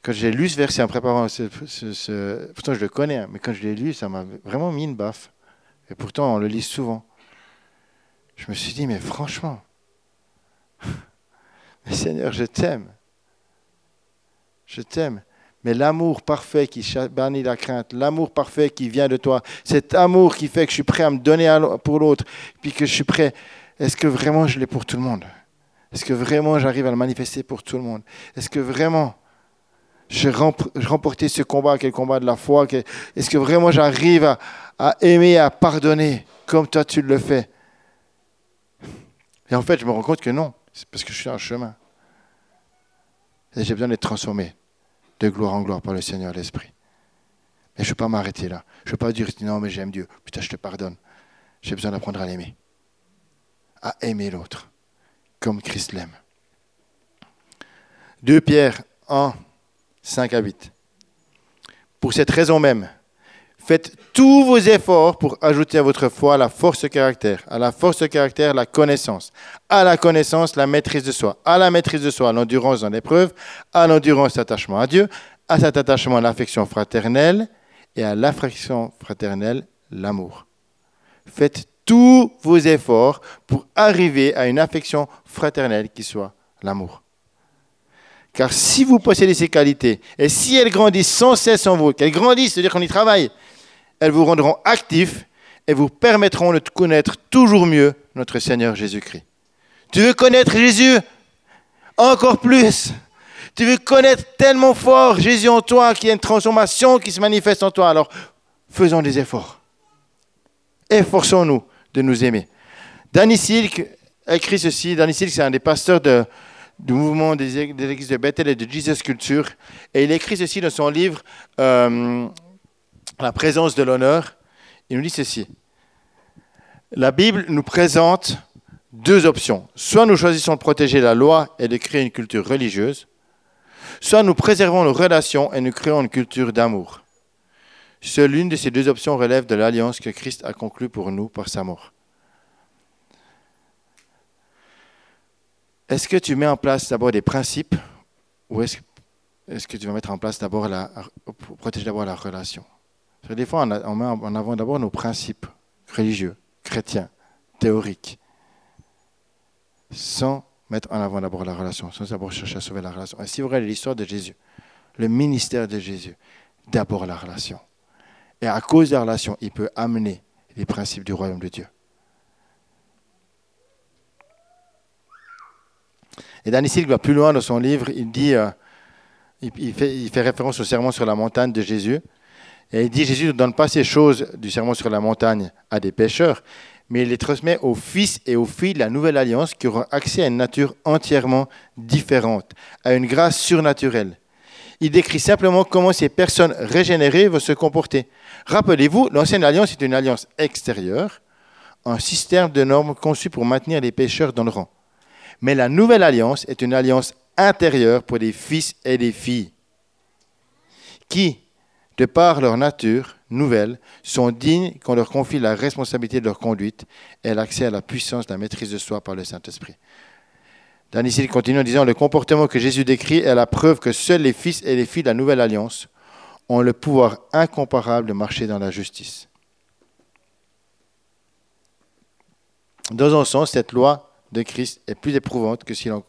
Quand j'ai lu ce verset en préparant ce, pourtant je le connais, hein, mais quand je l'ai lu, ça m'a vraiment mis une baffe. Et pourtant, on le lit souvent. Je me suis dit, mais franchement, Seigneur, je t'aime. Je t'aime. Mais l'amour parfait qui bannit la crainte, l'amour parfait qui vient de toi, cet amour qui fait que je suis prêt à me donner pour l'autre, puis que je suis prêt, est-ce que vraiment je l'ai pour tout le monde? Est-ce que vraiment j'arrive à le manifester pour tout le monde? Est-ce que vraiment je remporté ce combat, quel combat de la foi Est-ce que vraiment j'arrive à, à aimer, à pardonner comme toi tu le fais? Et en fait, je me rends compte que non, c'est parce que je suis en chemin. Et j'ai besoin d'être transformé de gloire en gloire par le Seigneur l'Esprit. Mais je ne veux pas m'arrêter là. Je ne veux pas dire non, mais j'aime Dieu. Putain, je te pardonne. J'ai besoin d'apprendre à l'aimer. À aimer l'autre, comme Christ l'aime. 2 Pierre 1, 5 à 8. Pour cette raison même, Faites tous vos efforts pour ajouter à votre foi la force de caractère, à la force de caractère la connaissance, à la connaissance la maîtrise de soi, à la maîtrise de soi l'endurance dans l'épreuve, à l'endurance l'attachement à Dieu, à cet attachement l'affection fraternelle. Et à l'affection fraternelle l'amour. Faites tous vos efforts pour arriver à une affection fraternelle qui soit l'amour. Car si vous possédez ces qualités, et si elles grandissent sans cesse en vous, qu'elles grandissent, c'est-à-dire qu'on y travaille, elles vous rendront actifs et vous permettront de connaître toujours mieux notre Seigneur Jésus-Christ. Tu veux connaître Jésus encore plus? Tu veux connaître tellement fort Jésus en toi, qu'il y a une transformation qui se manifeste en toi? Alors, faisons des efforts. Efforçons-nous de nous aimer. Danny Silk écrit ceci. Danny Silk, c'est un des pasteurs du mouvement des, églises de Bethel et de Jesus Culture. Et il écrit ceci dans son livre euh, la présence de l'honneur, il nous dit ceci. La Bible nous présente deux options. Soit nous choisissons de protéger la loi et de créer une culture religieuse, soit nous préservons nos relations et nous créons une culture d'amour. Seule l'une de ces deux options relève de l'alliance que Christ a conclue pour nous par sa mort. Est-ce que tu mets en place d'abord des principes ou est-ce que tu vas mettre en place d'abord la, protéger d'abord la relation? Des fois, on, met en avant d'abord nos principes religieux, chrétiens, théoriques, sans mettre en avant d'abord la relation, sans d'abord chercher à sauver la relation. Et si vous regardez l'histoire de Jésus, le ministère de Jésus, d'abord la relation. Et à cause de la relation, il peut amener les principes du royaume de Dieu. Et Dan il va plus loin dans son livre, il dit, euh, il, fait, référence au serment sur la montagne de Jésus. Et il dit, Jésus ne donne pas ces choses du serment sur la montagne à des pécheurs, mais il les transmet aux fils et aux filles de la nouvelle alliance qui auront accès à une nature entièrement différente, à une grâce surnaturelle. Il décrit simplement comment ces personnes régénérées vont se comporter. Rappelez-vous, l'ancienne alliance est une alliance extérieure, un système de normes conçu pour maintenir les pécheurs dans le rang. Mais la nouvelle alliance est une alliance intérieure pour les fils et les filles qui, de par leur nature nouvelle, sont dignes qu'on leur confie la responsabilité de leur conduite et l'accès à la puissance de la maîtrise de soi par le Saint-Esprit. Dan ici, continue en disant Le comportement que Jésus décrit est la preuve que seuls les fils et les filles de la nouvelle alliance ont le pouvoir incomparable de marcher dans la justice. Dans un sens, cette loi de Christ est plus éprouvante que si l'on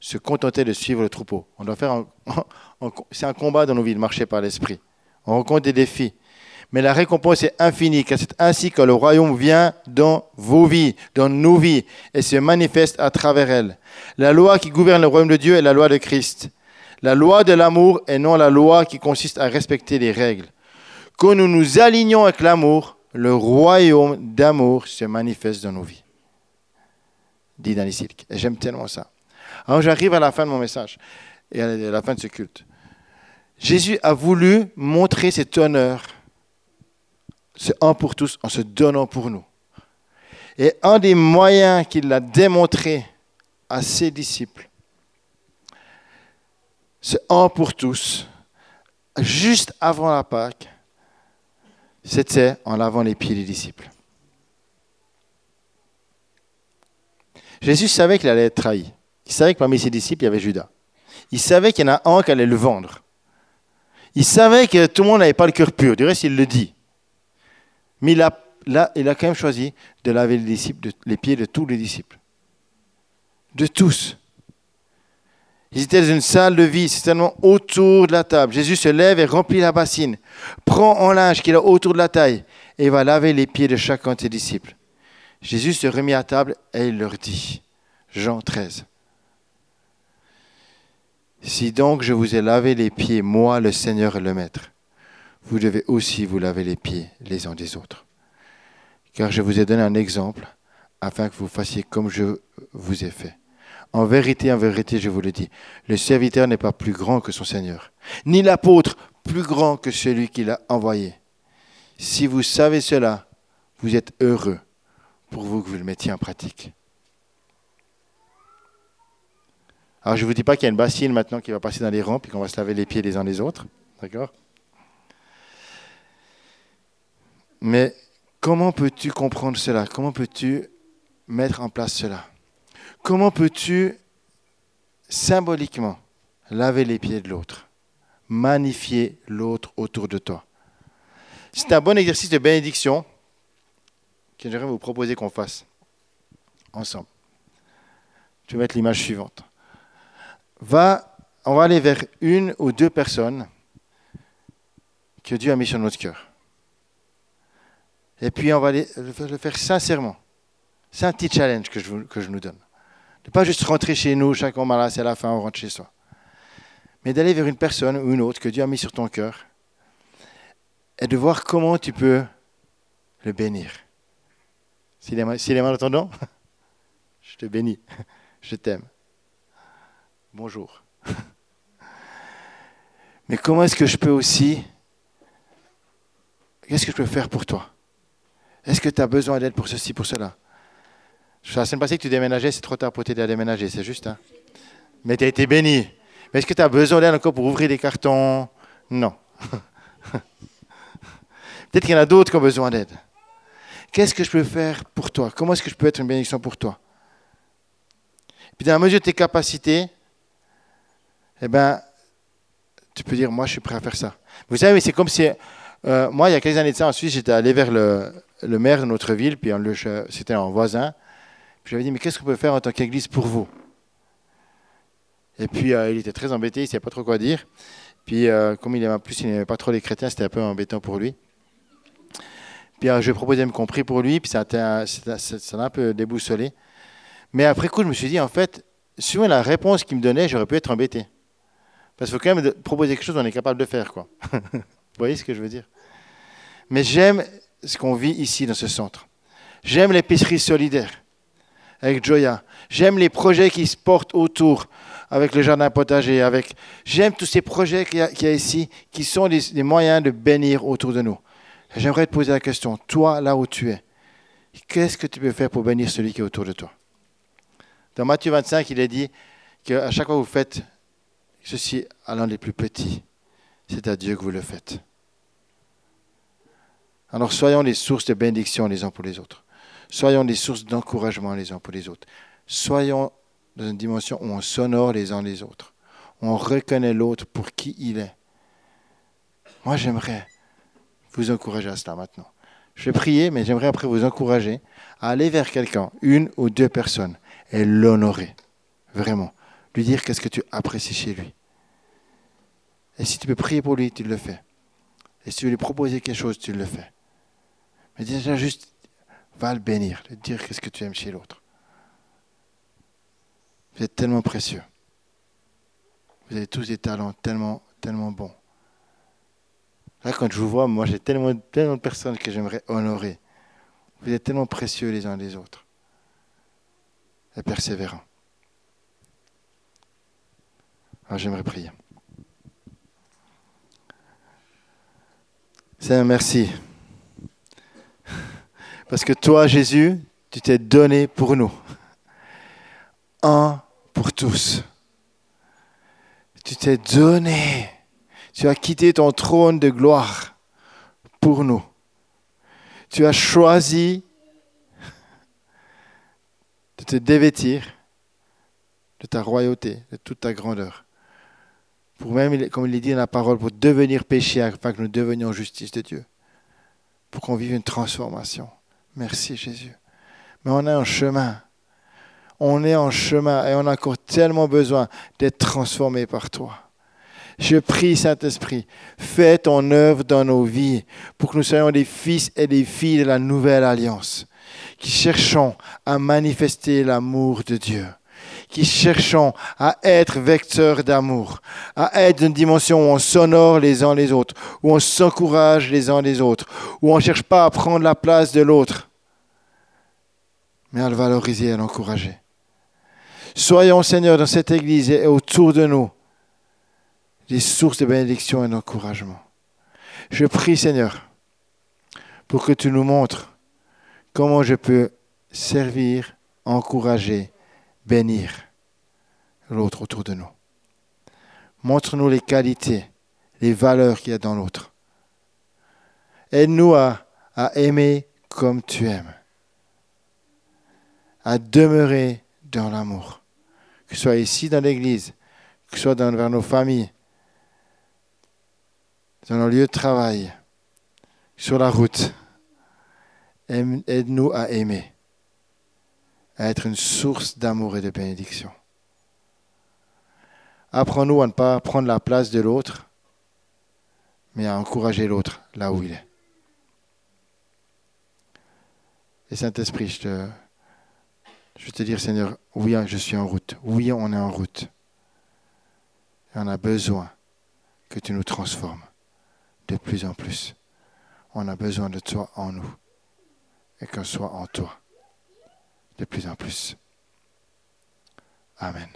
se contentait de suivre le troupeau. C'est un combat dans nos vies de marcher par l'esprit. On rencontre des défis. Mais la récompense est infinie, car c'est ainsi que le royaume vient dans vos vies, dans nos vies, et se manifeste à travers elles. La loi qui gouverne le royaume de Dieu est la loi de Christ. La loi de l'amour et non la loi qui consiste à respecter les règles. Quand nous nous alignons avec l'amour, le royaume d'amour se manifeste dans nos vies. Dit Danny Silk. Et j'aime tellement ça. Alors j'arrive à la fin de mon message et à la fin de ce culte. Jésus a voulu montrer cet honneur, c'est un pour tous, en se donnant pour nous. Et un des moyens qu'il a démontré à ses disciples, ce un pour tous, juste avant la Pâque, c'était en lavant les pieds des disciples. Jésus savait qu'il allait être trahi. Il savait que parmi ses disciples, il y avait Judas. Il savait qu'il y en a un qui allait le vendre. Il savait que tout le monde n'avait pas le cœur pur. Du reste, il le dit. Mais il a, quand même choisi de laver les pieds de tous les disciples. De tous. Ils étaient dans une salle de vie, certainement autour de la table. Jésus se lève et remplit la bassine, prend en linge qu'il a autour de la taille et va laver les pieds de chacun de ses disciples. Jésus se remit à table et il leur dit, Jean 13, Si donc je vous ai lavé les pieds, moi le Seigneur et le Maître, vous devez aussi vous laver les pieds les uns des autres. Car je vous ai donné un exemple afin que vous fassiez comme je vous ai fait. En vérité, en vérité, je vous le dis, le serviteur n'est pas plus grand que son Seigneur, ni l'apôtre plus grand que celui qui l'a envoyé. Si vous savez cela, vous êtes heureux pour vous que vous le mettiez en pratique. Alors je ne vous dis pas qu'il y a une bassine maintenant qui va passer dans les rangs et qu'on va se laver les pieds les uns les autres. D'accord? Mais comment peux-tu comprendre cela? Comment peux-tu mettre en place cela? Comment peux-tu symboliquement laver les pieds de l'autre, magnifier l'autre autour de toi? C'est un bon exercice de bénédiction que j'aimerais vous proposer qu'on fasse ensemble. Je vais mettre l'image suivante. Va, on va aller vers une ou deux personnes que Dieu a mis sur notre cœur. Et puis on va le faire sincèrement. C'est un petit challenge que je, nous donne. Ne pas juste rentrer chez nous, chacun malade, c'est la fin, on rentre chez soi. Mais d'aller vers une personne ou une autre que Dieu a mis sur ton cœur et de voir comment tu peux le bénir. S'il est malentendant, je te bénis, je t'aime. Bonjour. Mais comment est-ce que je peux aussi... Qu'est-ce que je peux faire pour toi? Est-ce que tu as besoin d'aide pour ceci, pour cela? La semaine passée que tu déménageais, c'est trop tard pour t'aider à déménager, c'est juste. Hein? Mais tu as été béni. Mais est-ce que tu as besoin d'aide encore pour ouvrir des cartons? Non. Peut-être qu'il y en a d'autres qui ont besoin d'aide. Qu'est-ce que je peux faire pour toi? Comment est-ce que je peux être une bénédiction pour toi? Puis dans la mesure de tes capacités, eh ben, tu peux dire, moi, je suis prêt à faire ça. Vous savez, c'est comme si, euh, moi, il y a quelques années de ça, en Suisse, j'étais allé vers le, maire de notre ville, puis c'était un voisin, je lui avais dit, mais qu'est-ce qu'on peut faire en tant qu'église pour vous? Et puis, euh, il était très embêté, il ne savait pas trop quoi dire. Puis, euh, comme il aimait plus, il n'aimait pas trop les chrétiens, c'était un peu embêtant pour lui. Puis, je proposé de me compris pour lui, puis ça l'a un peu déboussolé. Mais après coup, je me suis dit, en fait, suivant la réponse qu'il me donnait, j'aurais pu être embêté. Parce qu'il faut quand même proposer quelque chose qu'on est capable de faire. Quoi. Vous voyez ce que je veux dire? Mais j'aime ce qu'on vit ici dans ce centre. J'aime l'épicerie solidaire avec Joya. J'aime les projets qui se portent autour avec le jardin potager. Avec... J'aime tous ces projets qu'il y, a ici qui sont des, moyens de bénir autour de nous. J'aimerais te poser la question, toi là où tu es, qu'est-ce que tu peux faire pour bénir celui qui est autour de toi? Dans Matthieu 25, il est dit qu'à chaque fois que vous faites ceci à l'un des plus petits, c'est à Dieu que vous le faites. Alors soyons des sources de bénédiction les uns pour les autres. Soyons des sources d'encouragement les uns pour les autres. Soyons dans une dimension où on s'honore les uns les autres. On reconnaît l'autre pour qui il est. Moi, j'aimerais vous encourager à cela maintenant. Je vais prier, mais j'aimerais après vous encourager à aller vers quelqu'un, une ou deux personnes, et l'honorer. Vraiment. Lui dire qu'est-ce que tu apprécies chez lui. Et si tu peux prier pour lui, tu le fais. Et si tu veux lui proposer quelque chose, tu le fais. Mais déjà juste Va le bénir, lui dire qu'est-ce que tu aimes chez l'autre. Vous êtes tellement précieux. Vous avez tous des talents tellement, tellement bons. Là, quand je vous vois, moi, j'ai tellement, tellement de personnes que j'aimerais honorer. Vous êtes tellement précieux les uns des autres. Et persévérants. Alors, j'aimerais prier. Seigneur, merci. Parce que toi, Jésus, tu t'es donné pour nous. Un pour tous. Tu t'es donné. Tu as quitté ton trône de gloire pour nous. Tu as choisi de te dévêtir de ta royauté, de toute ta grandeur. Pour même, comme il est dit dans la parole, pour devenir péché afin que nous devenions justice de Dieu. Pour qu'on vive une transformation. Merci Jésus. Mais on est en chemin. On est en chemin et on a encore tellement besoin d'être transformé par toi. Je prie, Saint-Esprit, fais ton œuvre dans nos vies pour que nous soyons des fils et des filles de la nouvelle alliance, qui cherchons à manifester l'amour de Dieu, qui cherchons à être vecteurs d'amour, à être une dimension où on s'honore les uns les autres, où on s'encourage les uns les autres, où on ne cherche pas à prendre la place de l'autre, mais à le valoriser et à l'encourager. Soyons, Seigneur, dans cette Église et autour de nous, des sources de bénédiction et d'encouragement. Je prie, Seigneur, pour que tu nous montres comment je peux servir, encourager, bénir l'autre autour de nous. Montre-nous les qualités, les valeurs qu'il y a dans l'autre. Aide-nous à, à aimer comme tu aimes, à demeurer dans l'amour, que ce soit ici dans l'Église, que ce soit dans, vers nos familles, dans nos lieux de travail, sur la route. Aide-nous à aimer, à être une source d'amour et de bénédiction. Apprends-nous à ne pas prendre la place de l'autre, mais à encourager l'autre là où il est. Et Saint-Esprit, je, te, je te dire, Seigneur, oui, je suis en route. Oui, on est en route. On a besoin que tu nous transformes de plus en plus. On a besoin de toi en nous et qu'on soit en toi de plus en plus. Amen.